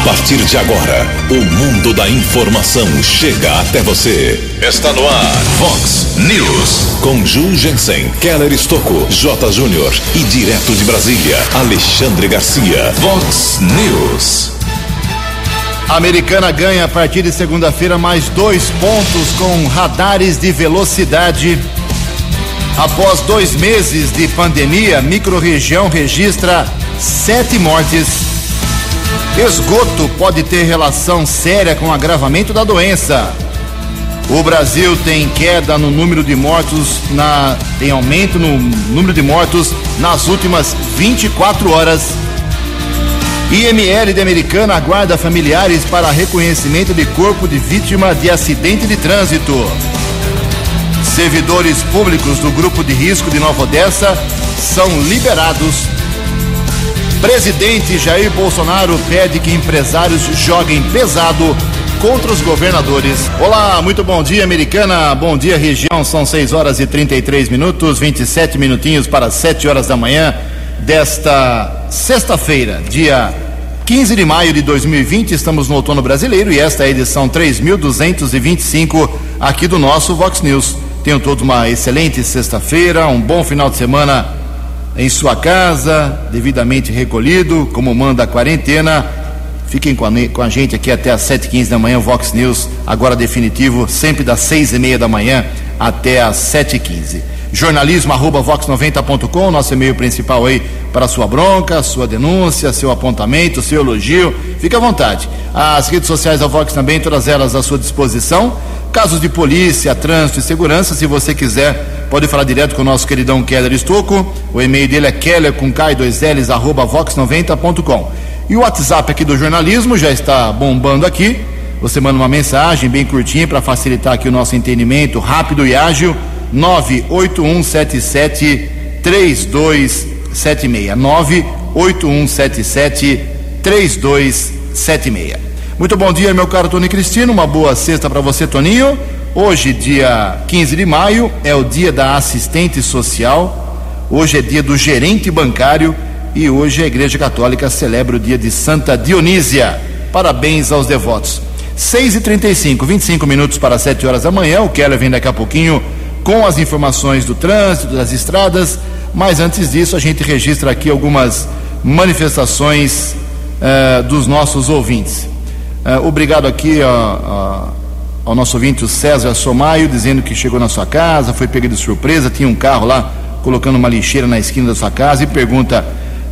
A partir de agora, o mundo da informação chega até você. Está no ar, Fox News. Com Ju Jensen, Keller Estocco, J. Júnior e direto de Brasília, Alexandre Garcia. Fox News. A americana ganha a partir de segunda-feira mais dois pontos com radares de velocidade. Após dois meses de pandemia, microrregião registra sete mortes. Esgoto pode ter relação séria com o agravamento da doença. O Brasil tem queda no número de mortos, na, tem aumento no número de mortos nas últimas 24 horas. IML de Americana aguarda familiares para reconhecimento de corpo de vítima de acidente de trânsito. Servidores públicos do grupo de risco de Nova Odessa são liberados. Presidente Jair Bolsonaro pede que empresários joguem pesado contra os governadores. Olá, muito bom dia, americana. Bom dia, região. São 6 horas e 33 minutos, 27 minutinhos para 7 horas da manhã desta sexta-feira, dia 15 de maio de 2020. Estamos no outono brasileiro e esta é a edição 3225 aqui do nosso Vox News. Tenham todos uma excelente sexta-feira, um bom final de semana em sua casa, devidamente recolhido, como manda a quarentena. Fiquem com a, gente aqui até às 7h15 da manhã, Vox News, agora definitivo, sempre das 6h30 da manhã até às 7h15. Jornalismo arroba vox90.com, nosso e-mail principal aí para sua bronca, sua denúncia, seu apontamento, seu elogio. Fique à vontade. As redes sociais da Vox também, todas elas à sua disposição. Casos de polícia, trânsito e segurança, se você quiser, pode falar direto com o nosso queridão Keller Estocco. O e-mail dele é keller com K2Ls, arroba vox90.com. E o WhatsApp aqui do jornalismo já está bombando aqui. Você manda uma mensagem bem curtinha para facilitar aqui o nosso entendimento rápido e ágil. 98177 3276. 98177 3276. Muito bom dia, meu caro Tony Cristino. Uma boa sexta para você, Toninho. Hoje, dia 15 de maio, é o dia da assistente social. Hoje é dia do gerente bancário e hoje a Igreja Católica celebra o dia de Santa Dionísia. Parabéns aos devotos. 6 e 35 25 minutos para 7 horas da manhã. O Keller vem daqui a pouquinho com as informações do trânsito, das estradas. Mas antes disso, a gente registra aqui algumas manifestações uh, dos nossos ouvintes. Uh, obrigado aqui ao nosso ouvinte, o César Somaio, dizendo que chegou na sua casa, foi pego de surpresa, tinha um carro lá colocando uma lixeira na esquina da sua casa e pergunta: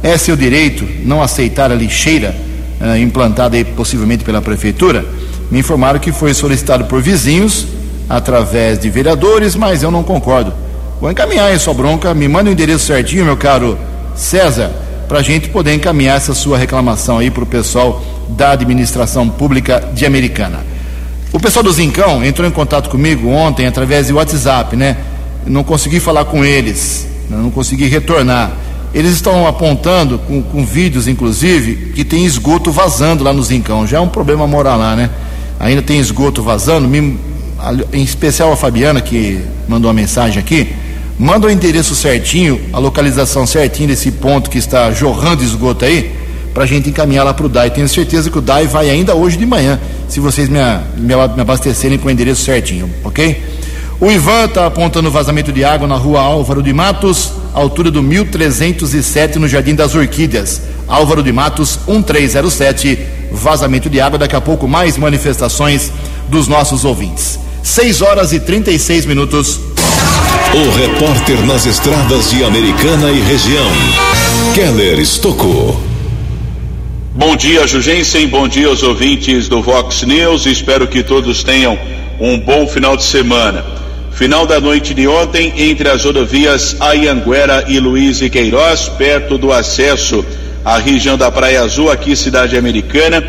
é seu direito não aceitar a lixeira uh, implantada aí, possivelmente pela prefeitura? Me informaram que foi solicitado por vizinhos, através de vereadores, mas eu não concordo. Vou encaminhar aí sua bronca, me manda o endereço certinho, meu caro César, para a gente poder encaminhar essa sua reclamação aí para o pessoal da administração pública de Americana. O pessoal do Zincão entrou em contato comigo ontem através de WhatsApp, né? Não consegui falar com eles, não consegui retornar. Eles estão apontando, com, com vídeos inclusive, que tem esgoto vazando lá no Zincão. Já é um problema moral lá, né? Ainda tem esgoto vazando. Me, em especial a Fabiana, que mandou uma mensagem aqui. Manda o endereço certinho, a localização certinho desse ponto que está jorrando esgoto aí, para a gente encaminhar lá para o DAI. Tenho certeza que o DAI vai ainda hoje de manhã, se vocês me, me, me abastecerem com o endereço certinho, ok? O Ivan está apontando vazamento de água na rua Álvaro de Matos, altura do 1307, no Jardim das Orquídeas. Álvaro de Matos, 1307, vazamento de água. Daqui a pouco, mais manifestações dos nossos ouvintes. 6 horas e 36 minutos. O repórter nas estradas de Americana e região, Keller Estocou. Bom dia, Jugensen. Bom dia aos ouvintes do Vox News. Espero que todos tenham um bom final de semana. Final da noite de ontem, entre as rodovias Ayanguera e Luiz e Queiroz, perto do acesso à região da Praia Azul, aqui cidade americana,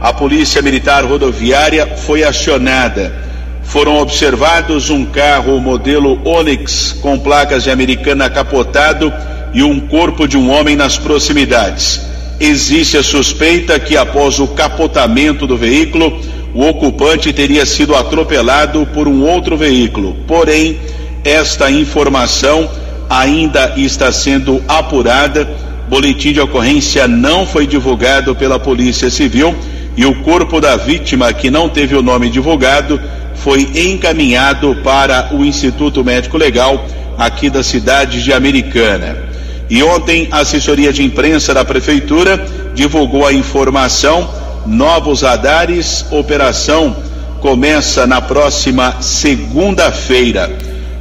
a Polícia Militar Rodoviária foi acionada. Foram observados um carro modelo Onix com placas de americana capotado e um corpo de um homem nas proximidades. Existe a suspeita que após o capotamento do veículo, o ocupante teria sido atropelado por um outro veículo. Porém, esta informação ainda está sendo apurada. Boletim de ocorrência não foi divulgado pela Polícia Civil e o corpo da vítima, que não teve o nome divulgado, foi encaminhado para o Instituto Médico Legal aqui da cidade de Americana. E ontem a assessoria de imprensa da prefeitura divulgou a informação: novos radares, operação começa na próxima segunda-feira.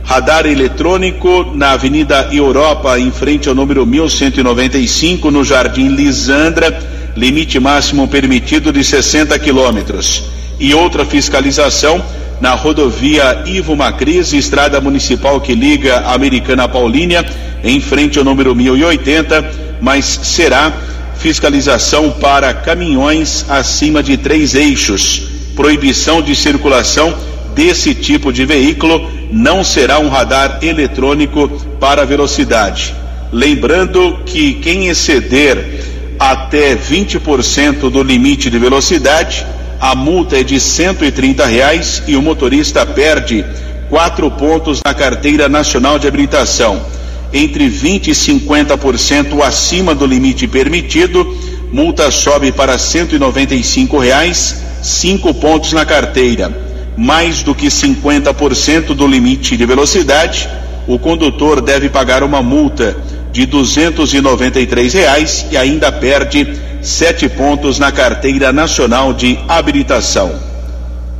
Radar eletrônico na Avenida Europa, em frente ao número 1195, no Jardim Lisandra, limite máximo permitido de 60 quilômetros. E outra fiscalização na rodovia Ivo Macris, estrada municipal que liga a Americana Paulínia, em frente ao número 1080, mas será fiscalização para caminhões acima de três eixos. Proibição de circulação desse tipo de veículo não será um radar eletrônico para velocidade. Lembrando que quem exceder até 20% do limite de velocidade a multa é de 130 reais e o motorista perde quatro pontos na carteira nacional de habilitação. Entre 20 e 50% acima do limite permitido, multa sobe para 195 reais, cinco pontos na carteira. Mais do que 50% do limite de velocidade, o condutor deve pagar uma multa de 293 reais e ainda perde sete pontos na carteira nacional de habilitação.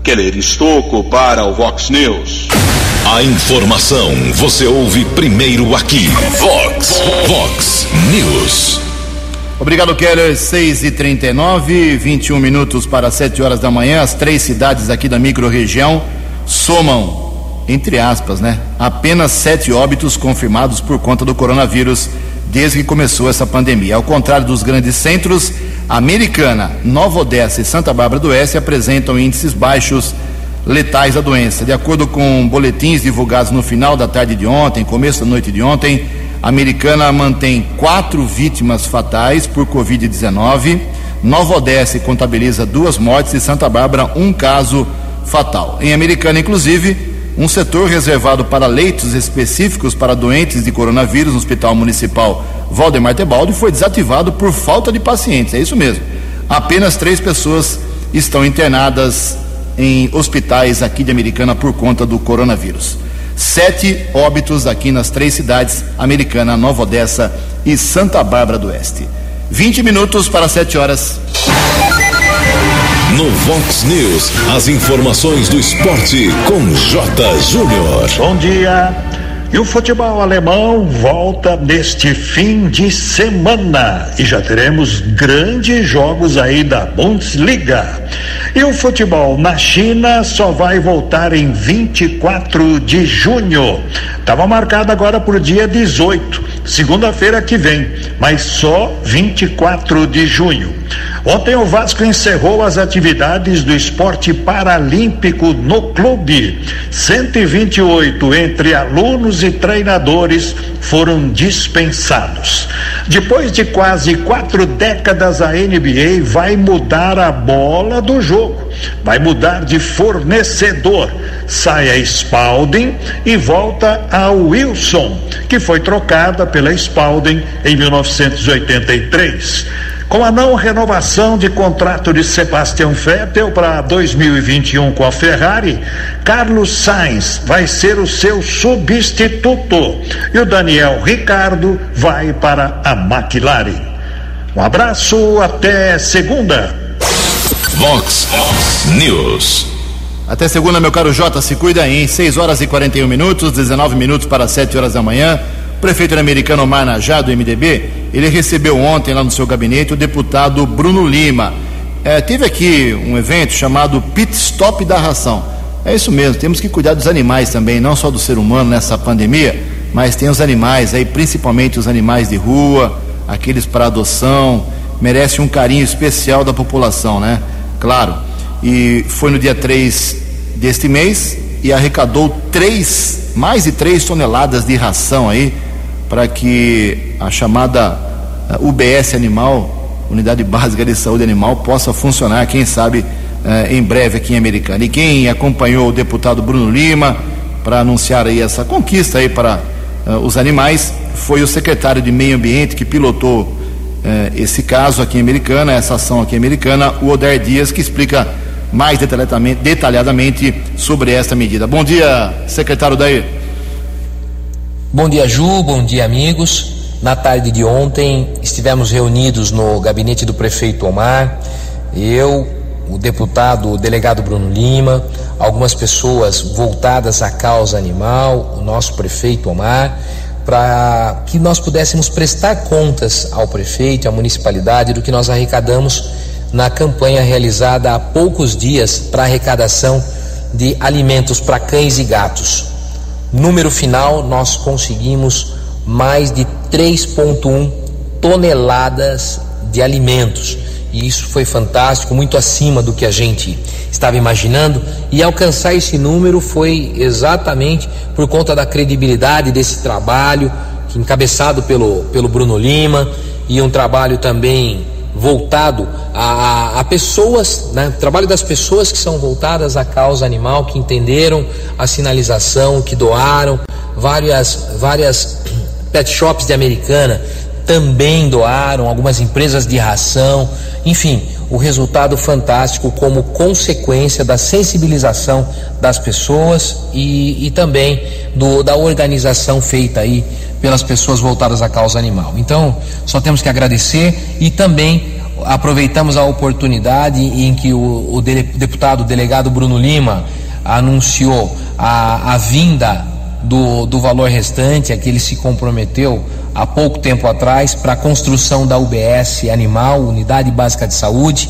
Keller Estocco para o Vox News. A informação você ouve primeiro aqui. Vox, Vox News. Obrigado, Keller. 6 e 39 21 minutos para 7 horas da manhã. As três cidades aqui da microrregião somam, entre aspas, né? Apenas sete óbitos confirmados por conta do coronavírus desde que começou essa pandemia. Ao contrário dos grandes centros, Americana, Nova Odessa e Santa Bárbara do Oeste apresentam índices baixos letais da doença. De acordo com boletins divulgados no final da tarde de ontem, começo da noite de ontem, a Americana mantém quatro vítimas fatais por Covid-19. Nova Odessa contabiliza duas mortes e Santa Bárbara um caso fatal. Em Americana, inclusive, um setor reservado para leitos específicos para doentes de coronavírus no Hospital Municipal Valdemar Tebaldi foi desativado por falta de pacientes. É isso mesmo. Apenas três pessoas estão internadas em hospitais aqui de Americana por conta do coronavírus. Sete óbitos aqui nas três cidades, Americana, Nova Odessa e Santa Bárbara do Oeste. 20 minutos para sete horas. No Vox News, as informações do esporte com J. Júnior. Bom dia. E o futebol alemão volta neste fim de semana e já teremos grandes jogos aí da Bundesliga. E o futebol na China só vai voltar em 24 de junho. Estava marcado agora para o dia 18, segunda-feira que vem, mas só 24 de junho. Ontem o Vasco encerrou as atividades do esporte paralímpico no clube. 128 entre alunos e treinadores foram dispensados. Depois de quase quatro décadas, a NBA vai mudar a bola do jogo, vai mudar de fornecedor. Sai a Spalding e volta a Wilson, que foi trocada pela Spalding em 1983. Com a não renovação de contrato de Sebastian Vettel para 2021 com a Ferrari, Carlos Sainz vai ser o seu substituto e o Daniel Ricardo vai para a McLaren. Um abraço, até segunda. Vox News. Até segunda, meu caro Jota, se cuida aí, 6 horas e 41 minutos, 19 minutos para 7 horas da manhã. Prefeito americano Marnajá, do MDB, ele recebeu ontem lá no seu gabinete o deputado Bruno Lima. É, teve aqui um evento chamado Pit Stop da Ração. É isso mesmo, temos que cuidar dos animais também, não só do ser humano nessa pandemia, mas tem os animais aí, principalmente os animais de rua, aqueles para adoção, merece um carinho especial da população, né? Claro. E foi no dia 3 deste mês e arrecadou três, mais de 3 toneladas de ração aí para que a chamada eh, UBS Animal, Unidade Básica de Saúde Animal, possa funcionar, quem sabe, eh, em breve aqui em Americana. E quem acompanhou o deputado Bruno Lima para anunciar aí essa conquista aí para eh, os animais foi o secretário de Meio Ambiente que pilotou esse caso aqui em Americana, essa ação aqui em Americana, o Oder Dias, que explica mais detalhadamente, sobre esta medida. Bom dia, secretário Daí. Bom dia, Ju, bom dia, amigos. Na tarde de ontem estivemos reunidos no gabinete do prefeito Omar, eu, o deputado, o delegado Bruno Lima, algumas pessoas voltadas à causa animal, o nosso prefeito Omar, para que nós pudéssemos prestar contas ao prefeito à municipalidade do que nós arrecadamos na campanha realizada há poucos dias para arrecadação de alimentos para cães e gatos. Número final, nós conseguimos mais de 3,1 toneladas de alimentos. E isso foi fantástico, muito acima do que a gente estava imaginando. E alcançar esse número foi exatamente por conta da credibilidade desse trabalho, encabeçado pelo, pelo Bruno Lima, e um trabalho também voltado a, a, pessoas, né? trabalho das pessoas que são voltadas à causa animal, que entenderam a sinalização, que doaram, várias, várias pet shops de Americana também doaram, algumas empresas de ração, enfim, o resultado fantástico como consequência da sensibilização das pessoas e, e também do, da organização feita aí pelas pessoas voltadas à causa animal. Então, só temos que agradecer e também aproveitamos a oportunidade em que o, o deputado o delegado Bruno Lima anunciou a, a vinda do, do valor restante, a que ele se comprometeu há pouco tempo atrás para a construção da UBS Animal, Unidade Básica de Saúde,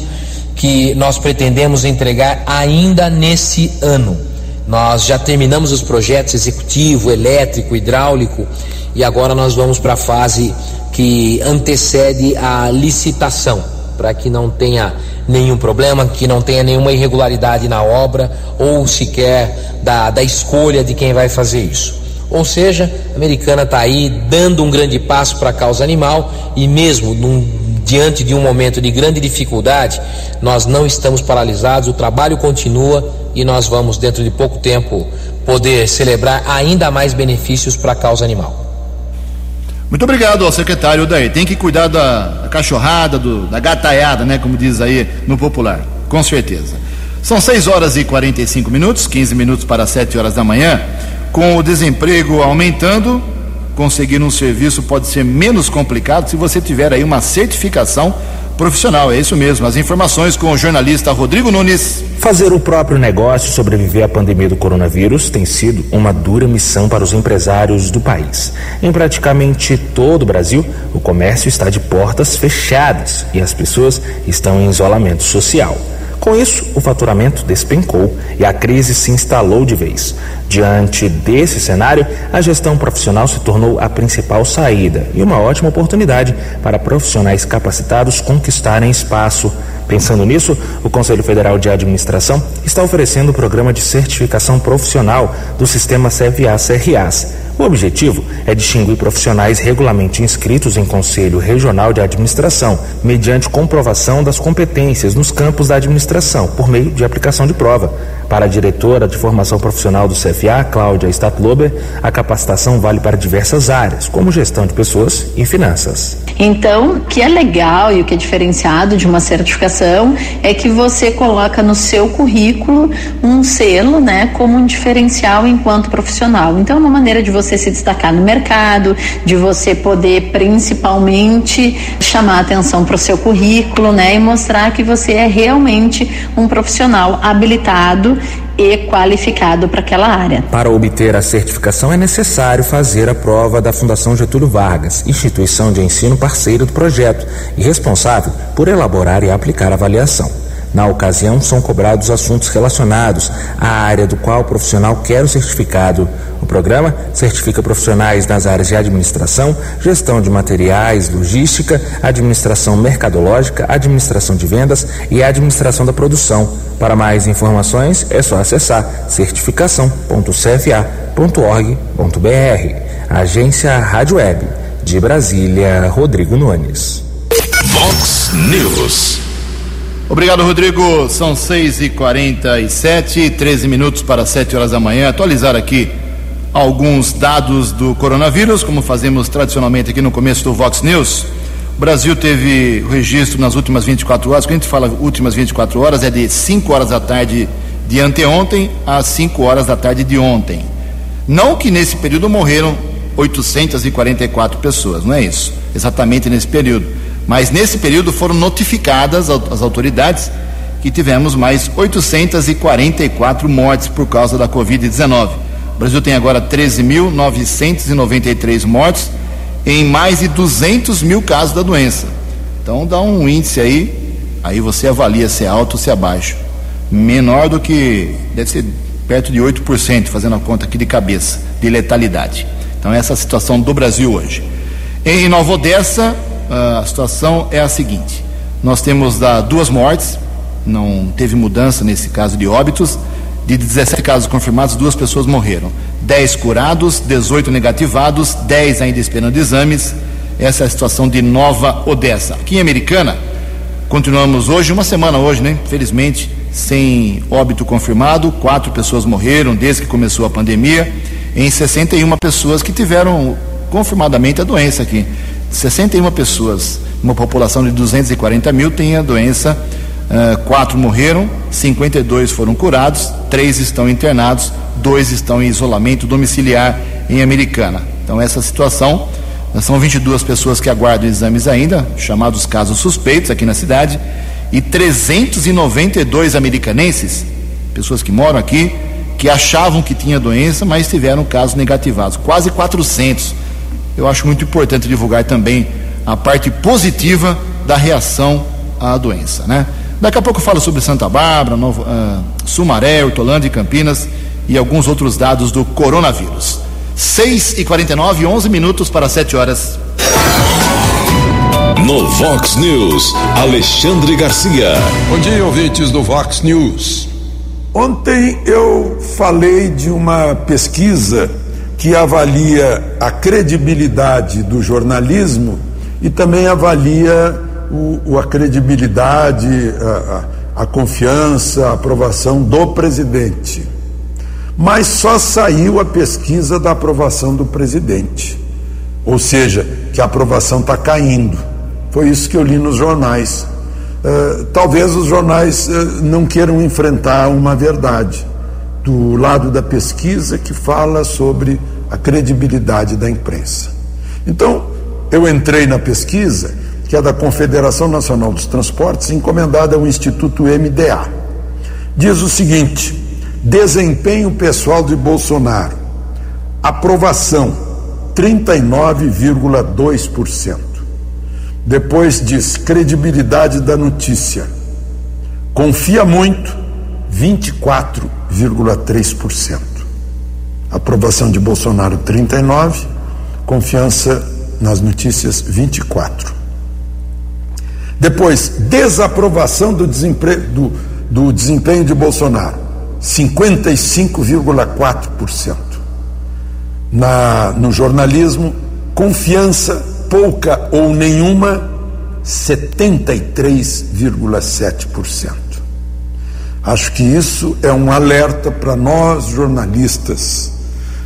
que nós pretendemos entregar ainda nesse ano. Nós já terminamos os projetos executivo, elétrico, hidráulico e agora nós vamos para a fase que antecede a licitação, para que não tenha nenhum problema, que não tenha nenhuma irregularidade na obra ou sequer da, da escolha de quem vai fazer isso. Ou seja, a americana está aí dando um grande passo para a causa animal e mesmo num, diante de um momento de grande dificuldade, nós não estamos paralisados, o trabalho continua e nós vamos dentro de pouco tempo poder celebrar ainda mais benefícios para a causa animal. Muito obrigado ao secretário daí. Tem que cuidar da, da cachorrada, do, da gataiada, né? Como diz aí no popular. Com certeza. São 6 horas e 45 minutos, 15 minutos para 7 horas da manhã. Com o desemprego aumentando, conseguir um serviço pode ser menos complicado se você tiver aí uma certificação profissional. É isso mesmo. As informações com o jornalista Rodrigo Nunes. Fazer o próprio negócio sobreviver à pandemia do coronavírus tem sido uma dura missão para os empresários do país. Em praticamente todo o Brasil, o comércio está de portas fechadas e as pessoas estão em isolamento social. Com isso, o faturamento despencou e a crise se instalou de vez. Diante desse cenário, a gestão profissional se tornou a principal saída e uma ótima oportunidade para profissionais capacitados conquistarem espaço. Pensando nisso, o Conselho Federal de Administração está oferecendo o programa de certificação profissional do sistema CFA-CRAS o objetivo é distinguir profissionais regularmente inscritos em Conselho Regional de Administração, mediante comprovação das competências nos campos da administração, por meio de aplicação de prova. Para a diretora de formação profissional do CFA, Cláudia Statlober, a capacitação vale para diversas áreas, como gestão de pessoas e finanças. Então, o que é legal e o que é diferenciado de uma certificação é que você coloca no seu currículo um selo, né, como um diferencial enquanto profissional. Então, é uma maneira de você se destacar no mercado, de você poder principalmente chamar atenção para o seu currículo, né, e mostrar que você é realmente um profissional habilitado e qualificado para aquela área. Para obter a certificação é necessário fazer a prova da Fundação Getúlio Vargas, instituição de ensino parceira do projeto e responsável por elaborar e aplicar a avaliação. Na ocasião, são cobrados assuntos relacionados à área do qual o profissional quer o certificado. O programa certifica profissionais nas áreas de administração, gestão de materiais, logística, administração mercadológica, administração de vendas e administração da produção. Para mais informações, é só acessar certificação.cfa.org.br. Agência Rádio Web. De Brasília, Rodrigo Nunes. Vox News. Obrigado, Rodrigo. São 6h47, 13 minutos para 7 horas da manhã. Atualizar aqui alguns dados do coronavírus, como fazemos tradicionalmente aqui no começo do Vox News. Brasil teve registro nas últimas 24 horas, quando a gente fala últimas 24 horas, é de 5 horas da tarde de anteontem às 5 horas da tarde de ontem. Não que nesse período morreram 844 pessoas, não é isso, exatamente nesse período. Mas nesse período foram notificadas as autoridades que tivemos mais 844 mortes por causa da Covid-19. O Brasil tem agora 13.993 mortes em mais de 200 mil casos da doença. Então dá um índice aí, aí você avalia se é alto ou se é baixo. Menor do que, deve ser perto de 8%, fazendo a conta aqui de cabeça, de letalidade. Então essa é a situação do Brasil hoje. Em Nova Odessa, a situação é a seguinte: nós temos da, duas mortes, não teve mudança nesse caso de óbitos. De 17 casos confirmados, duas pessoas morreram. 10 curados, 18 negativados, 10 ainda esperando exames. Essa é a situação de Nova Odessa. Aqui em Americana, continuamos hoje, uma semana hoje, né? Felizmente, sem óbito confirmado. Quatro pessoas morreram desde que começou a pandemia. Em 61 pessoas que tiveram confirmadamente a doença aqui. 61 pessoas, uma população de 240 mil, tem a doença Uh, quatro morreram, 52 foram curados, três estão internados, dois estão em isolamento domiciliar em Americana. Então, essa situação, são 22 pessoas que aguardam exames ainda, chamados casos suspeitos aqui na cidade, e 392 americanenses, pessoas que moram aqui, que achavam que tinha doença, mas tiveram casos negativados, quase 400. Eu acho muito importante divulgar também a parte positiva da reação à doença, né? Daqui a pouco eu falo sobre Santa Bárbara, Novo, uh, Sumaré, Hortolândia e Campinas e alguns outros dados do coronavírus. 6 e 49 11 minutos para 7 horas. No Vox News, Alexandre Garcia. Bom dia, ouvintes do Vox News. Ontem eu falei de uma pesquisa que avalia a credibilidade do jornalismo e também avalia o, a credibilidade, a, a, confiança, a aprovação do presidente. Mas só saiu a pesquisa da aprovação do presidente. Ou seja, que a aprovação está caindo. Foi isso que eu li nos jornais. Uh, talvez os jornais uh, não queiram enfrentar uma verdade do lado da pesquisa que fala sobre a credibilidade da imprensa. Então, eu entrei na pesquisa que é da Confederação Nacional dos Transportes, encomendada ao Instituto MDA. Diz o seguinte: desempenho pessoal de Bolsonaro, aprovação 39,2%. Depois diz credibilidade da notícia, confia muito 24,3%. Aprovação de Bolsonaro 39, confiança nas notícias 24. Depois, desaprovação do, do, do desempenho de Bolsonaro, 55,4%. Na, no jornalismo, confiança pouca ou nenhuma, 73,7%. Acho que isso é um alerta para nós jornalistas,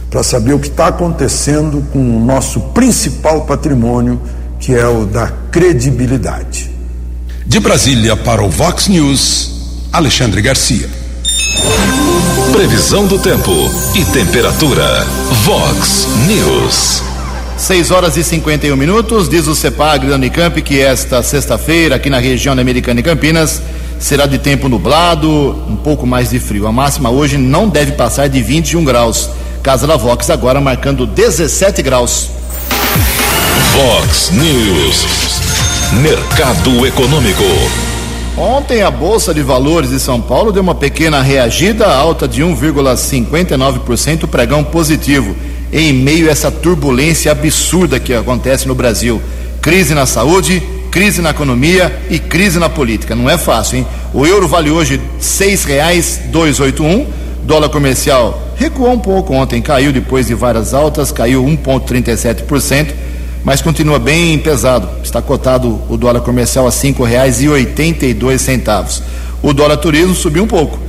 para saber o que está acontecendo com o nosso principal patrimônio, que é o da credibilidade. De Brasília para o Vox News, Alexandre Garcia. Previsão do tempo e temperatura. Vox News. 6 horas e 51 minutos, diz o CEPAG da Unicamp que esta sexta-feira, aqui na região da Americana e Campinas, será de tempo nublado, um pouco mais de frio. A máxima hoje não deve passar de 21 graus. Casa da Vox agora marcando 17 graus. Vox News. Mercado Econômico. Ontem a Bolsa de Valores de São Paulo deu uma pequena reagida, alta de 1,59%, pregão positivo, em meio a essa turbulência absurda que acontece no Brasil. Crise na saúde, crise na economia e crise na política. Não é fácil, hein? O euro vale hoje R$ 6,281, dólar comercial recuou um pouco ontem, caiu depois de várias altas, caiu 1,37% mas continua bem pesado. Está cotado o dólar comercial a dois centavos. O dólar turismo subiu um pouco,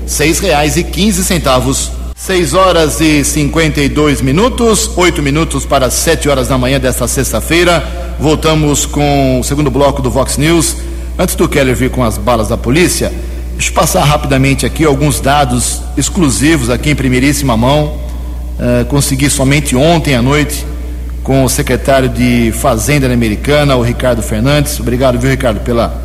quinze centavos. 6 horas e 52 minutos, 8 minutos para 7 horas da manhã desta sexta-feira. Voltamos com o segundo bloco do Vox News. Antes do Keller vir com as balas da polícia, deixa eu passar rapidamente aqui alguns dados exclusivos aqui em primeiríssima mão. Uh, consegui somente ontem à noite com o secretário de Fazenda Americana, o Ricardo Fernandes. Obrigado, viu, Ricardo, pela,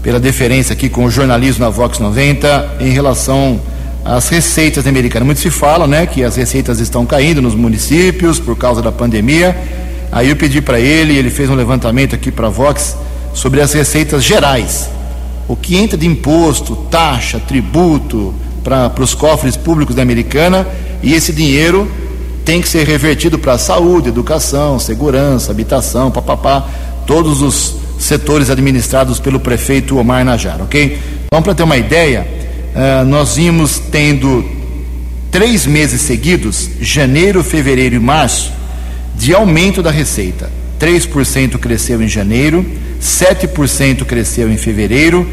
pela deferência aqui com o jornalismo na Vox 90 em relação as receitas americanas. Muito se fala, né, que as receitas estão caindo nos municípios por causa da pandemia. Aí eu pedi para ele, ele fez um levantamento aqui para a Vox sobre as receitas gerais. O que entra de imposto, taxa, tributo para os cofres públicos da Americana e esse dinheiro tem que ser revertido para saúde, educação, segurança, habitação, papapá, todos os setores administrados pelo prefeito Omar Najar, ok? Então, para ter uma ideia, uh, nós vimos tendo três meses seguidos, janeiro, fevereiro e março, de aumento da receita. 3% cresceu em janeiro, 7% cresceu em fevereiro,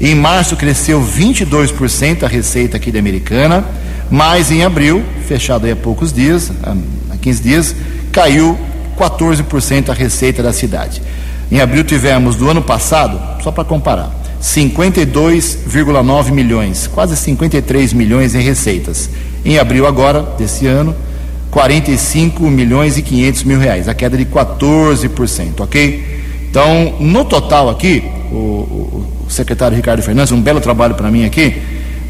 em março cresceu 22% a receita aqui da Americana, mas em abril, fechado aí há poucos dias, há 15 dias, caiu 14% a receita da cidade. Em abril tivemos do ano passado, só para comparar, 52,9 milhões, quase 53 milhões em receitas. Em abril agora, desse ano, 45 milhões e 500 mil reais, a queda de 14%, ok? Então, no total aqui, o, o, o secretário Ricardo Fernandes, um belo trabalho para mim aqui,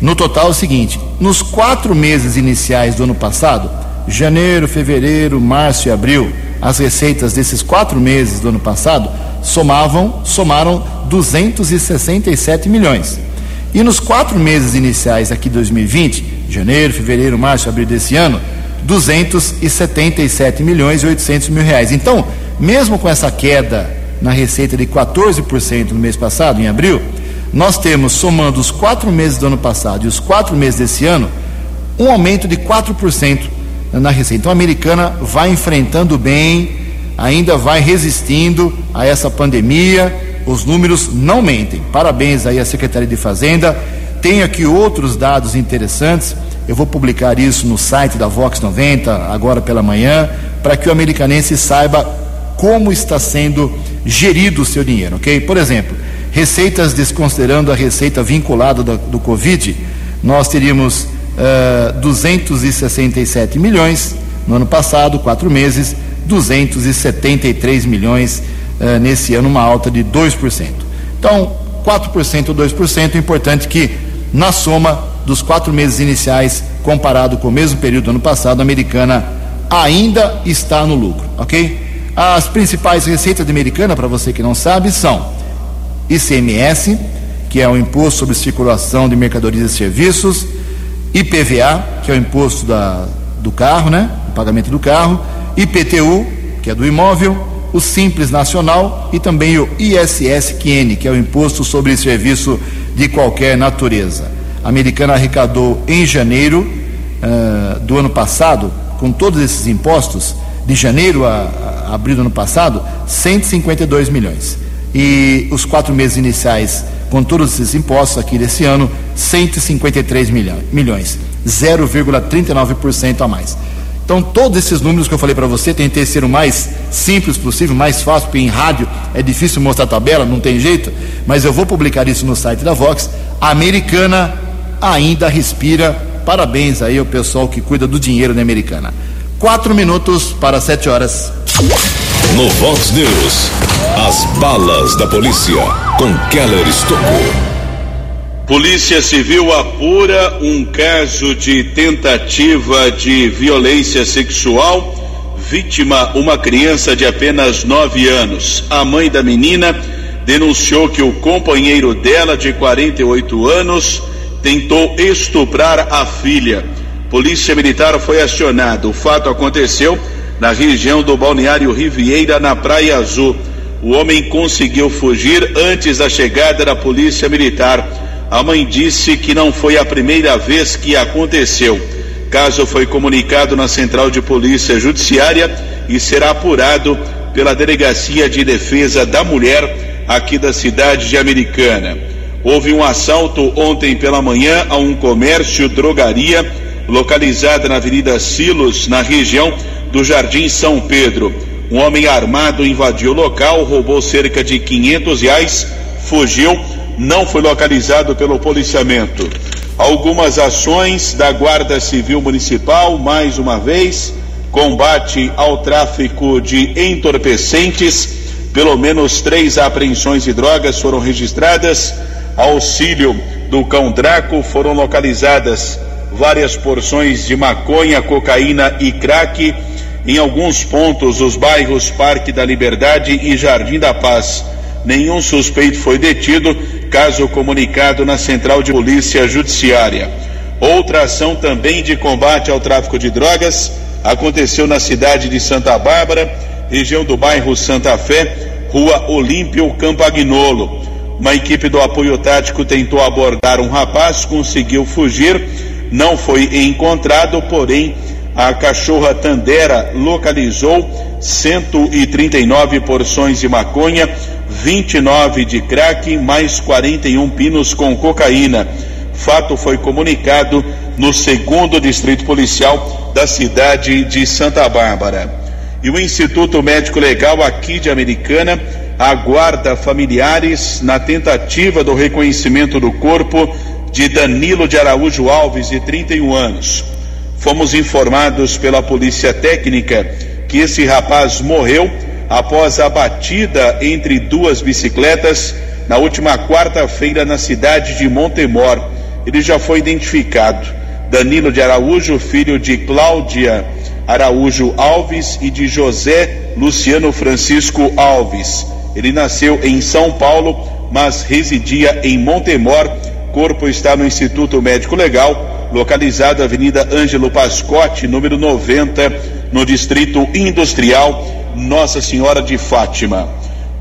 no total é o seguinte, nos quatro meses iniciais do ano passado, janeiro, fevereiro, março e abril, as receitas desses quatro meses do ano passado somavam, somaram 267 milhões. E nos quatro meses iniciais aqui de 2020, janeiro, fevereiro, março, abril desse ano, 277 milhões e 800 mil reais. Então, mesmo com essa queda na receita de 14% no mês passado, em abril, nós temos, somando os quatro meses do ano passado e os quatro meses desse ano, um aumento de 4% na receita. Então, a americana vai enfrentando bem, ainda vai resistindo a essa pandemia, os números não mentem. Parabéns aí à Secretaria de Fazenda. Tem aqui outros dados interessantes. Eu vou publicar isso no site da Vox 90 agora pela manhã, para que o americanense saiba como está sendo gerido o seu dinheiro, ok? Por exemplo, receitas desconsiderando a receita vinculada do, do Covid, nós teríamos uh, eh, 267 milhões no ano passado, quatro meses, 273 milhões uh, nesse ano, uma alta de 2%. Então, 4% ou 2%, importante que na soma dos quatro meses iniciais, comparado com o mesmo período do ano passado, a americana ainda está no lucro, ok? As principais receitas da americana, para você que não sabe, são ICMS, que é o Imposto sobre Circulação de Mercadorias e Serviços, IPVA, que é o imposto da, do carro, né? Pagamento do carro, IPTU, que é do imóvel, o Simples Nacional e também o ISSQN, que é o Imposto sobre Serviço de Qualquer Natureza. A americana arrecadou em janeiro uh, do ano passado, com todos esses impostos, de janeiro a, a abril do ano passado, 152 milhões. E os quatro meses iniciais, com todos esses impostos aqui desse ano, 153 milhões, 0,39% a mais. Então, todos esses números que eu falei para você, tentei ser o mais simples possível, mais fácil, porque em rádio é difícil mostrar a tabela, não tem jeito, mas eu vou publicar isso no site da Vox. A americana ainda respira. Parabéns aí ao pessoal que cuida do dinheiro da americana. Quatro minutos para sete horas. No Vox News, as balas da polícia com Keller Estocou. Polícia Civil apura um caso de tentativa de violência sexual. Vítima, uma criança de apenas 9 anos. A mãe da menina denunciou que o companheiro dela, de 48 anos, tentou estuprar a filha. Polícia Militar foi acionada. O fato aconteceu na região do Balneário Riviera, na Praia Azul. O homem conseguiu fugir antes da chegada da Polícia Militar. A mãe disse que não foi a primeira vez que aconteceu. Caso foi comunicado na Central de Polícia Judiciária e será apurado pela Delegacia de Defesa da Mulher aqui da cidade de Americana. Houve um assalto ontem pela manhã a um comércio drogaria localizada na Avenida Silos, na região do Jardim São Pedro. Um homem armado invadiu o local, roubou cerca de 500 reais, fugiu, não foi localizado pelo policiamento. Algumas ações da Guarda Civil Municipal, mais uma vez, combate ao tráfico de entorpecentes. Pelo menos três apreensões de drogas foram registradas. Auxílio do cão Draco foram localizadas várias porções de maconha, cocaína e crack em alguns pontos os bairros Parque da Liberdade e Jardim da Paz. Nenhum suspeito foi detido, caso comunicado na Central de Polícia Judiciária. Outra ação também de combate ao tráfico de drogas aconteceu na cidade de Santa Bárbara, região do bairro Santa Fé, rua Olímpio Campagnolo. Uma equipe do apoio tático tentou abordar um rapaz, conseguiu fugir, não foi encontrado, porém a cachorra Tandera localizou 139 porções de maconha, 29 de crack, mais 41 pinos com cocaína. Fato foi comunicado no segundo distrito policial da cidade de Santa Bárbara. E o Instituto Médico Legal aqui de Americana aguarda familiares na tentativa do reconhecimento do corpo de Danilo de Araújo Alves, de 31 anos. Fomos informados pela polícia técnica que esse rapaz morreu após a batida entre duas bicicletas na última quarta-feira na cidade de Montemor. Ele já foi identificado. Danilo de Araújo, filho de Cláudia Araújo Alves e de José Luciano Francisco Alves. Ele nasceu em São Paulo, mas residia em Montemor. Corpo está no Instituto Médico Legal localizado Avenida Ângelo Pascotti, número 90, no Distrito Industrial Nossa Senhora de Fátima.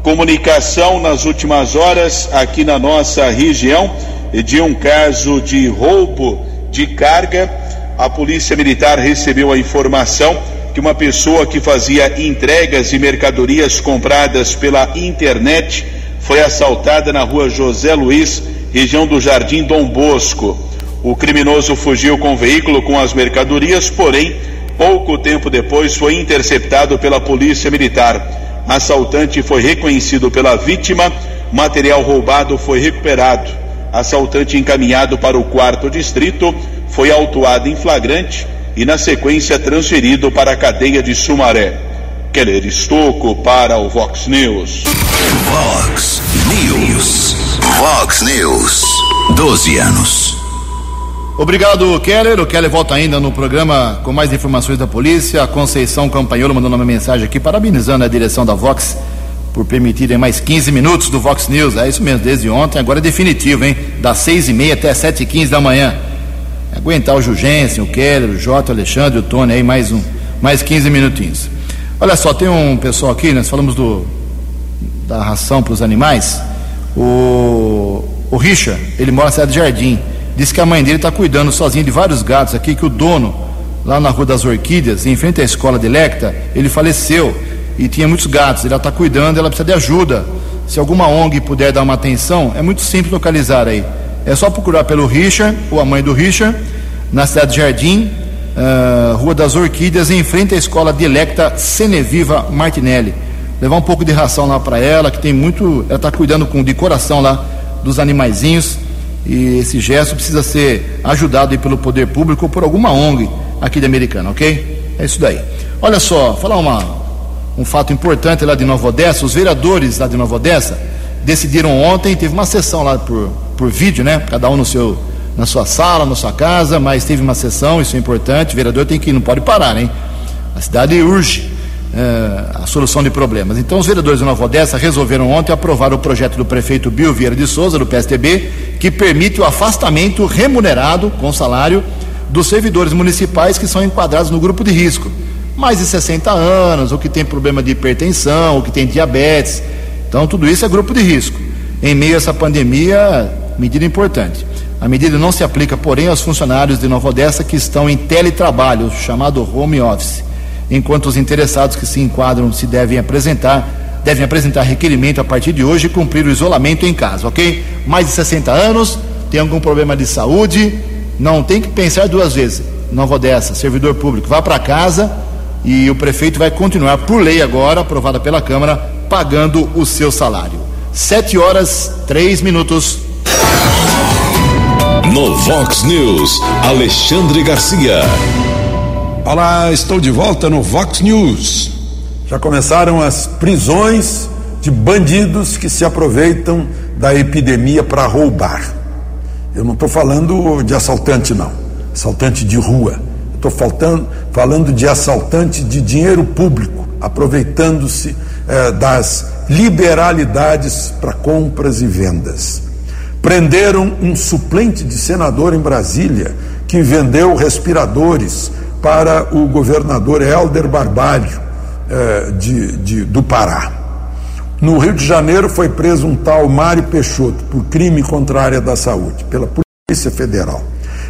Comunicação nas últimas horas aqui na nossa região de um caso de roubo de carga. A Polícia Militar recebeu a informação que uma pessoa que fazia entregas de mercadorias compradas pela internet foi assaltada na rua José Luiz, região do Jardim Dom Bosco. O criminoso fugiu com o veículo com as mercadorias, porém, pouco tempo depois foi interceptado pela polícia militar. Assaltante foi reconhecido pela vítima, material roubado foi recuperado. Assaltante encaminhado para o quarto distrito foi autuado em flagrante e, na sequência, transferido para a cadeia de Sumaré. Keller Estocco para o Vox News. Vox News. Vox News. 12 anos. Obrigado, Keller. O Keller volta ainda no programa com mais informações da polícia. A Conceição Campanholo mandou uma mensagem aqui parabenizando a direção da Vox por permitirem mais 15 minutos do Vox News. É isso mesmo, desde ontem, agora é definitivo, hein? Das 6 e meia até 7 e 15 da manhã. Aguentar o Jugensen, o Keller, o Jota, o Alexandre, o Tony aí, mais, um, mais 15 minutinhos. Olha só, tem um pessoal aqui, nós falamos do, da ração para os animais. O, o Richard, ele mora na cidade de Jardim. Diz que a mãe dele está cuidando sozinha de vários gatos aqui, que o dono, lá na Rua das Orquídeas, em frente à escola de Lecta, ele faleceu e tinha muitos gatos. Ela está cuidando, ela precisa de ajuda. Se alguma ONG puder dar uma atenção, é muito simples localizar aí. É só procurar pelo Richard, ou a mãe do Richard, na cidade de Jardim, uh, Rua das Orquídeas, em frente à escola de Electa Ceneviva Martinelli. Levar um pouco de ração lá para ela, que tem muito. Ela está cuidando com, de coração lá dos animaizinhos e esse gesto precisa ser ajudado pelo poder público ou por alguma ONG aqui de Americana, ok? É isso daí. Olha só, falar uma, um fato importante lá de Nova Odessa, os vereadores lá de Nova Odessa decidiram ontem, teve uma sessão lá por, por vídeo, né? Cada um no seu, na sua sala, na sua casa, mas teve uma sessão, isso é importante, o vereador tem que ir, não pode parar, hein? A cidade urge uh, a solução de problemas. Então, os vereadores de Nova Odessa resolveram ontem aprovar o projeto do prefeito Bill Vieira de Souza, do PSTB, que permite o afastamento remunerado com salário dos servidores municipais que são enquadrados no grupo de risco. Mais de 60 anos, ou que tem problema de hipertensão, ou que tem diabetes. Então, tudo isso é grupo de risco. Em meio a essa pandemia, medida importante. A medida não se aplica, porém, aos funcionários de Nova Odessa que estão em teletrabalho, chamado home office enquanto os interessados que se enquadram se devem apresentar, devem apresentar requerimento a partir de hoje e cumprir o isolamento em casa, ok? Mais de 60 anos, tem algum problema de saúde, não tem que pensar duas vezes. Nova Odessa, servidor público, vá para casa e o prefeito vai continuar, por lei agora, aprovada pela Câmara, pagando o seu salário. Sete horas, três minutos. No Vox News, Alexandre Garcia. Olá, estou de volta no Vox News. Já começaram as prisões de bandidos que se aproveitam da epidemia para roubar. Eu não estou falando de assaltante, não. Assaltante de rua. Estou falando de assaltante de dinheiro público, aproveitando-se eh, das liberalidades para compras e vendas. Prenderam um suplente de senador em Brasília que vendeu respiradores para o governador Helder Barbalho eh, de, de, do Pará. No Rio de Janeiro foi preso um tal Mário Peixoto por crime contra a área da saúde, pela Polícia Federal.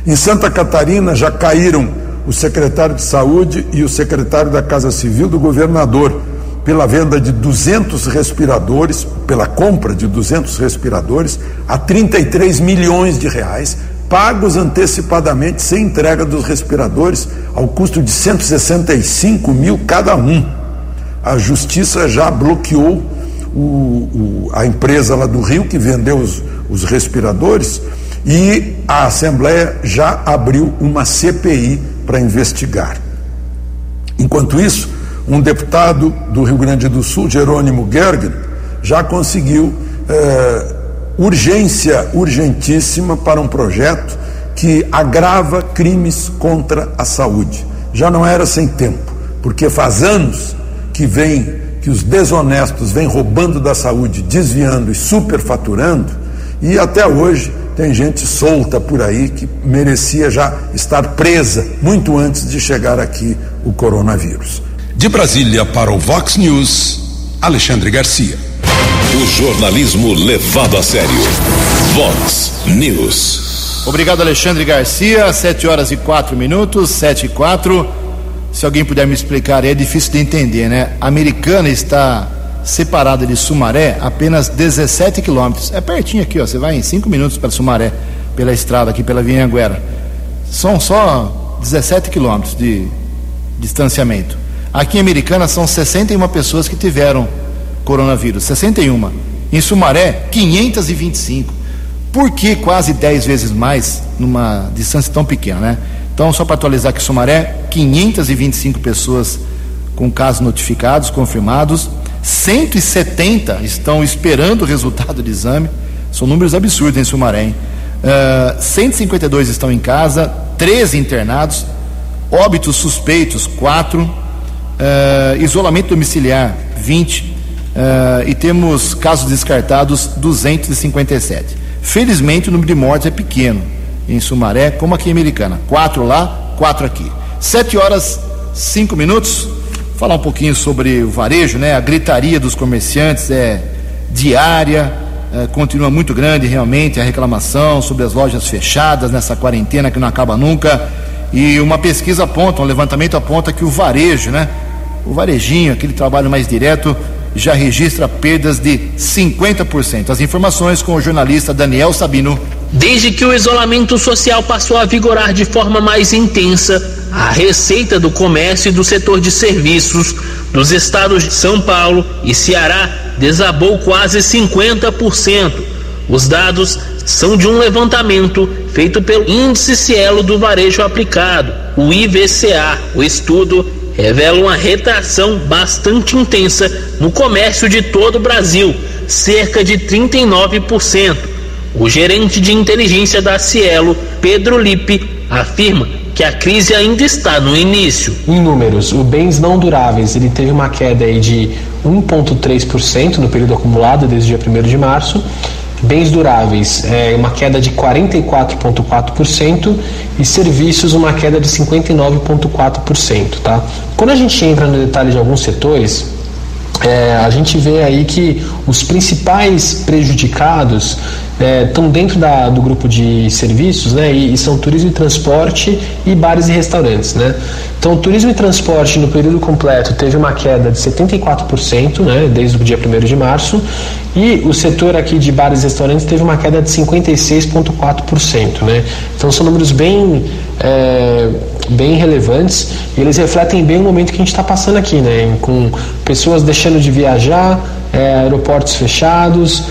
Em Santa Catarina já caíram o secretário de Saúde e o secretário da Casa Civil do governador pela venda de 200 respiradores, pela compra de 200 respiradores a 33 milhões de reais, pagos antecipadamente sem entrega dos respiradores ao custo de 165 mil cada um. A justiça já bloqueou o, o, a empresa lá do Rio que vendeu os, os respiradores e a Assembleia já abriu uma CPI para investigar. Enquanto isso, um deputado do Rio Grande do Sul, Jerônimo Gergen, já conseguiu eh, urgência urgentíssima para um projeto que agrava crimes contra a saúde. Já não era sem tempo, porque faz anos que vem que os desonestos vêm roubando da saúde, desviando e superfaturando, e até hoje tem gente solta por aí que merecia já estar presa muito antes de chegar aqui o coronavírus. De Brasília para o Vox News, Alexandre Garcia. O jornalismo levado a sério. Vox News. Obrigado, Alexandre Garcia. Sete horas e quatro minutos, sete e quatro. Se alguém puder me explicar, é difícil de entender, né? A americana está separada de Sumaré apenas 17 quilômetros. É pertinho aqui, ó. Você vai em cinco minutos para Sumaré, pela estrada aqui, pela Vinhanguera. São só 17 quilômetros de distanciamento. Aqui em Americana são 61 pessoas que tiveram coronavírus. 61. Em Sumaré, 525. Por que quase 10 vezes mais numa distância tão pequena, né? Então, só para atualizar aqui, Sumaré, 525 pessoas com casos notificados, confirmados. 170 estão esperando o resultado do exame. São números absurdos em Sumaré. Hein? Uh, 152 estão em casa, 13 internados, óbitos suspeitos, 4, uh, isolamento domiciliar, 20, uh, e temos casos descartados, 257. Felizmente o número de mortes é pequeno em Sumaré, como aqui em Americana. Quatro lá, quatro aqui. Sete horas, cinco minutos. Falar um pouquinho sobre o varejo, né? A gritaria dos comerciantes é diária, é, continua muito grande realmente a reclamação sobre as lojas fechadas nessa quarentena que não acaba nunca. E uma pesquisa aponta, um levantamento aponta que o varejo, né? O varejinho, aquele trabalho mais direto, já registra perdas de 50%. As informações com o jornalista Daniel Sabino. Desde que o isolamento social passou a vigorar de forma mais intensa, a receita do comércio e do setor de serviços dos estados de São Paulo e Ceará desabou quase 50%. Os dados são de um levantamento feito pelo Índice Cielo do Varejo Aplicado, o IVCA. O estudo revela uma retração bastante intensa no comércio de todo o Brasil, cerca de 39%. O gerente de inteligência da Cielo, Pedro Lippe, afirma que a crise ainda está no início. Em números, o bens não duráveis ele teve uma queda de 1,3% no período acumulado desde o dia 1 de março. Bens duráveis, é, uma queda de 44,4% e serviços, uma queda de 59,4%. Tá? Quando a gente entra no detalhe de alguns setores, é, a gente vê aí que os principais prejudicados estão é, dentro da, do grupo de serviços, né, e, e, são turismo e transporte e bares e restaurantes, né. Então, turismo e transporte no período completo teve uma queda de 74%, né, desde o dia 1 de março, e o setor aqui de bares e restaurantes teve uma queda de 56,4%, né. Então, são números bem é, bem relevantes e eles refletem bem o momento que a gente está passando aqui, né? Com pessoas deixando de viajar, é, aeroportos fechados,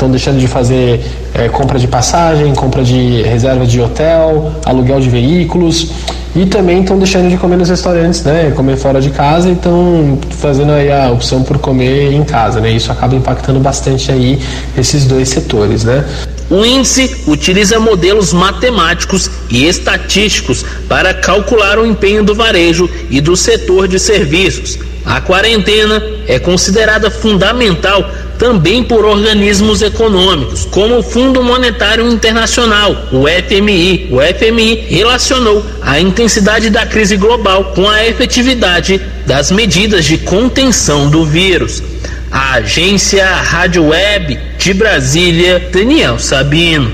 estão deixando de fazer é, compra de passagem, compra de reserva de hotel, aluguel de veículos e também estão deixando de comer nos restaurantes, né? Comer fora de casa e estão fazendo aí a opção por comer em casa, né? Isso acaba impactando bastante aí esses dois setores, né? O índice utiliza modelos matemáticos e estatísticos para calcular o empenho do varejo e do setor de serviços. A quarentena é considerada fundamental também por organismos econômicos, como o Fundo Monetário Internacional, o FMI. O FMI relacionou a intensidade da crise global com a efetividade das medidas de contenção do vírus. A agência Rádio Web de Brasília, Daniel Sabino.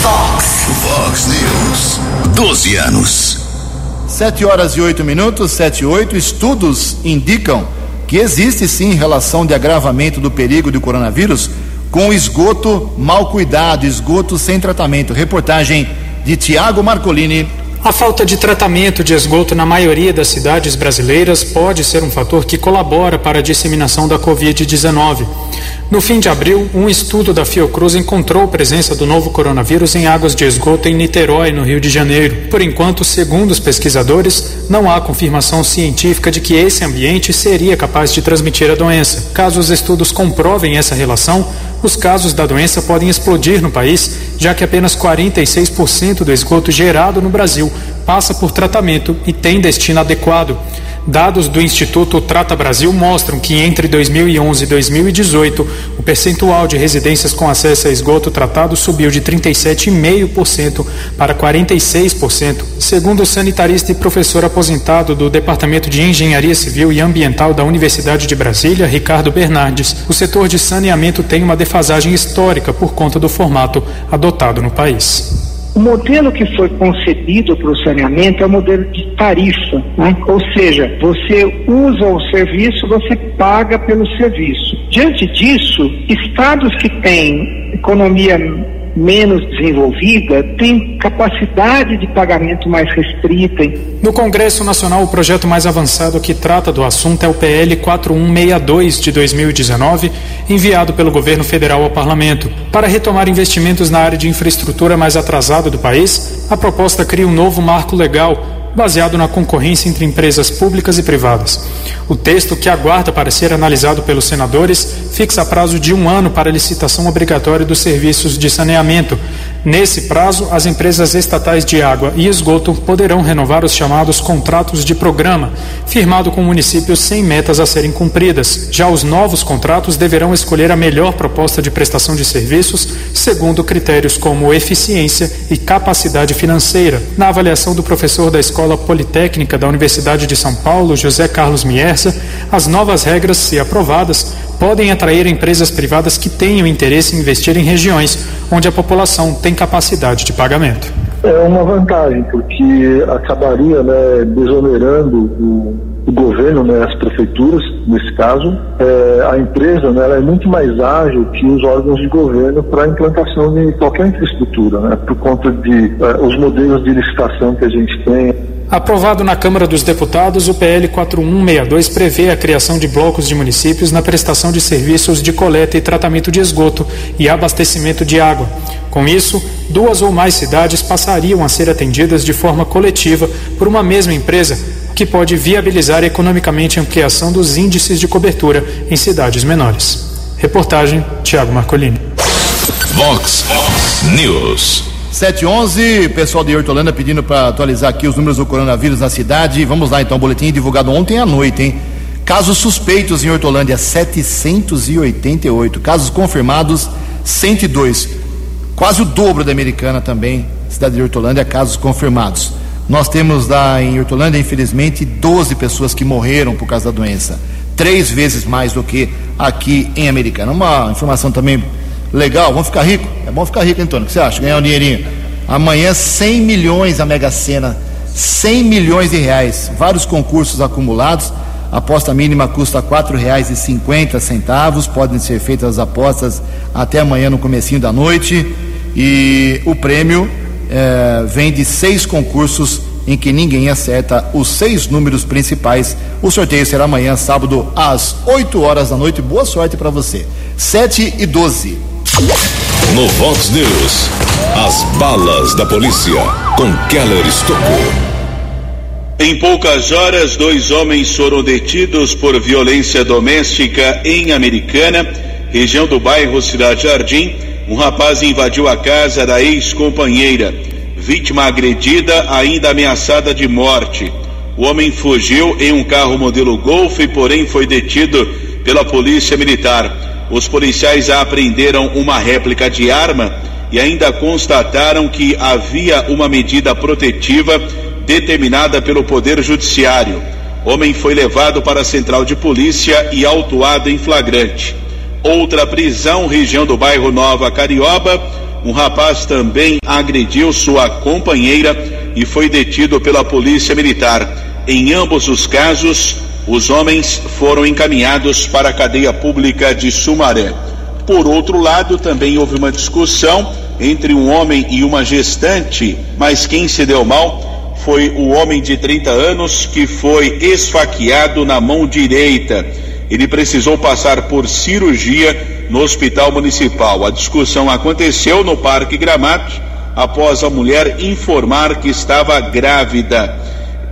Fox. Fox News. 12 anos. 7 horas e 8 minutos, 7 e 8. Estudos indicam que existe sim relação de agravamento do perigo do coronavírus com esgoto mal cuidado, esgoto sem tratamento. Reportagem de Tiago Marcolini. A falta de tratamento de esgoto na maioria das cidades brasileiras pode ser um fator que colabora para a disseminação da Covid-19. No fim de abril, um estudo da Fiocruz encontrou presença do novo coronavírus em águas de esgoto em Niterói, no Rio de Janeiro. Por enquanto, segundo os pesquisadores, não há confirmação científica de que esse ambiente seria capaz de transmitir a doença. Caso os estudos comprovem essa relação, os casos da doença podem explodir no país, já que apenas 46% do esgoto gerado no Brasil passa por tratamento e tem destino adequado. Dados do Instituto Trata Brasil mostram que entre 2011 e 2018, o percentual de residências com acesso a esgoto tratado subiu de 37,5% para 46%, segundo o sanitarista e professor aposentado do Departamento de Engenharia Civil e Ambiental da Universidade de Brasília, Ricardo Bernardes. O setor de saneamento tem uma defasagem histórica por conta do formato adotado no país. O modelo que foi concebido para o saneamento é o modelo de tarifa, né? ou seja, você usa o serviço, você paga pelo serviço. Diante disso, estados que têm economia menos desenvolvida tem capacidade de pagamento mais restrita. No Congresso Nacional, o projeto mais avançado que trata do assunto é o PL 4162 de 2019, enviado pelo governo federal ao parlamento. Para retomar investimentos na área de infraestrutura mais atrasada do país, a proposta cria um novo marco legal baseado na concorrência entre empresas públicas e privadas. O texto, que aguarda para ser analisado pelos senadores, fixa prazo de um ano para licitação obrigatória dos serviços de saneamento. Nesse prazo, as empresas estatais de água e esgoto poderão renovar os chamados contratos de programa, firmado com municípios sem metas a serem cumpridas. Já os novos contratos deverão escolher a melhor proposta de prestação de serviços, segundo critérios como eficiência e capacidade financeira. Na avaliação do professor da Escola Politécnica da Universidade de São Paulo, José Carlos Mierza, as novas regras, se aprovadas, podem atrair empresas privadas que tenham interesse em investir em regiões onde a população tem capacidade de pagamento. É uma vantagem, porque acabaria né, desonerando o, o governo, né, as prefeituras, nesse caso. É, a empresa né, ela é muito mais ágil que os órgãos de governo para a implantação de qualquer infraestrutura, né, por conta de é, os modelos de licitação que a gente tem. Aprovado na Câmara dos Deputados, o PL 4162 prevê a criação de blocos de municípios na prestação de serviços de coleta e tratamento de esgoto e abastecimento de água. Com isso, duas ou mais cidades passariam a ser atendidas de forma coletiva por uma mesma empresa, que pode viabilizar economicamente a ampliação dos índices de cobertura em cidades menores. Reportagem Tiago Marcolini. Vox News. 711, pessoal de Hortolândia pedindo para atualizar aqui os números do coronavírus na cidade. Vamos lá então, boletim divulgado ontem à noite, hein? Casos suspeitos em Hortolândia, 788. Casos confirmados, 102. Quase o dobro da americana também, cidade de Hortolândia, casos confirmados. Nós temos lá em Hortolândia, infelizmente, 12 pessoas que morreram por causa da doença. Três vezes mais do que aqui em Americana. Uma informação também Legal, vamos ficar rico? É bom ficar rico, Antônio. O que você acha? Ganhar um dinheirinho. Amanhã 100 milhões a Mega Sena. 100 milhões de reais. Vários concursos acumulados. A aposta mínima custa R$ 4,50. Podem ser feitas as apostas até amanhã no comecinho da noite. E o prêmio eh, vem de seis concursos em que ninguém acerta os seis números principais. O sorteio será amanhã, sábado, às 8 horas da noite. Boa sorte para você. 7 e 12. No Vox News, as balas da polícia com Keller Estocou. Em poucas horas, dois homens foram detidos por violência doméstica em Americana, região do bairro Cidade Jardim. Um rapaz invadiu a casa da ex-companheira. Vítima agredida, ainda ameaçada de morte. O homem fugiu em um carro modelo Golf, porém foi detido pela polícia militar. Os policiais apreenderam uma réplica de arma e ainda constataram que havia uma medida protetiva determinada pelo Poder Judiciário. Homem foi levado para a central de polícia e autuado em flagrante. Outra prisão, região do bairro Nova Carioba. Um rapaz também agrediu sua companheira e foi detido pela polícia militar. Em ambos os casos, os homens foram encaminhados para a cadeia pública de Sumaré. Por outro lado, também houve uma discussão entre um homem e uma gestante, mas quem se deu mal foi o homem de 30 anos que foi esfaqueado na mão direita. Ele precisou passar por cirurgia no hospital municipal. A discussão aconteceu no Parque Gramados após a mulher informar que estava grávida.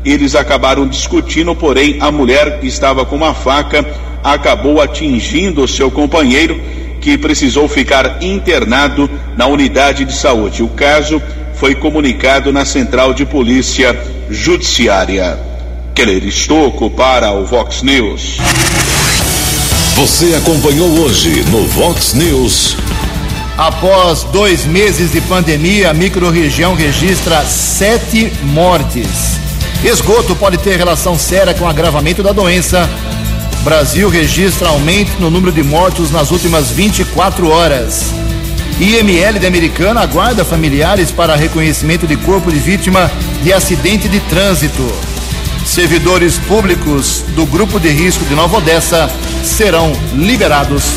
Eles acabaram discutindo, porém a mulher que estava com uma faca acabou atingindo o seu companheiro, que precisou ficar internado na unidade de saúde. O caso foi comunicado na Central de Polícia Judiciária. Keller Estocco para o Vox News. Você acompanhou hoje no Vox News. Após dois meses de pandemia, a microrregião registra sete mortes. Esgoto pode ter relação séria com o agravamento da doença. Brasil registra aumento no número de mortos nas últimas 24 horas. IML de Americana aguarda familiares para reconhecimento de corpo de vítima de acidente de trânsito. Servidores públicos do grupo de risco de Nova Odessa serão liberados.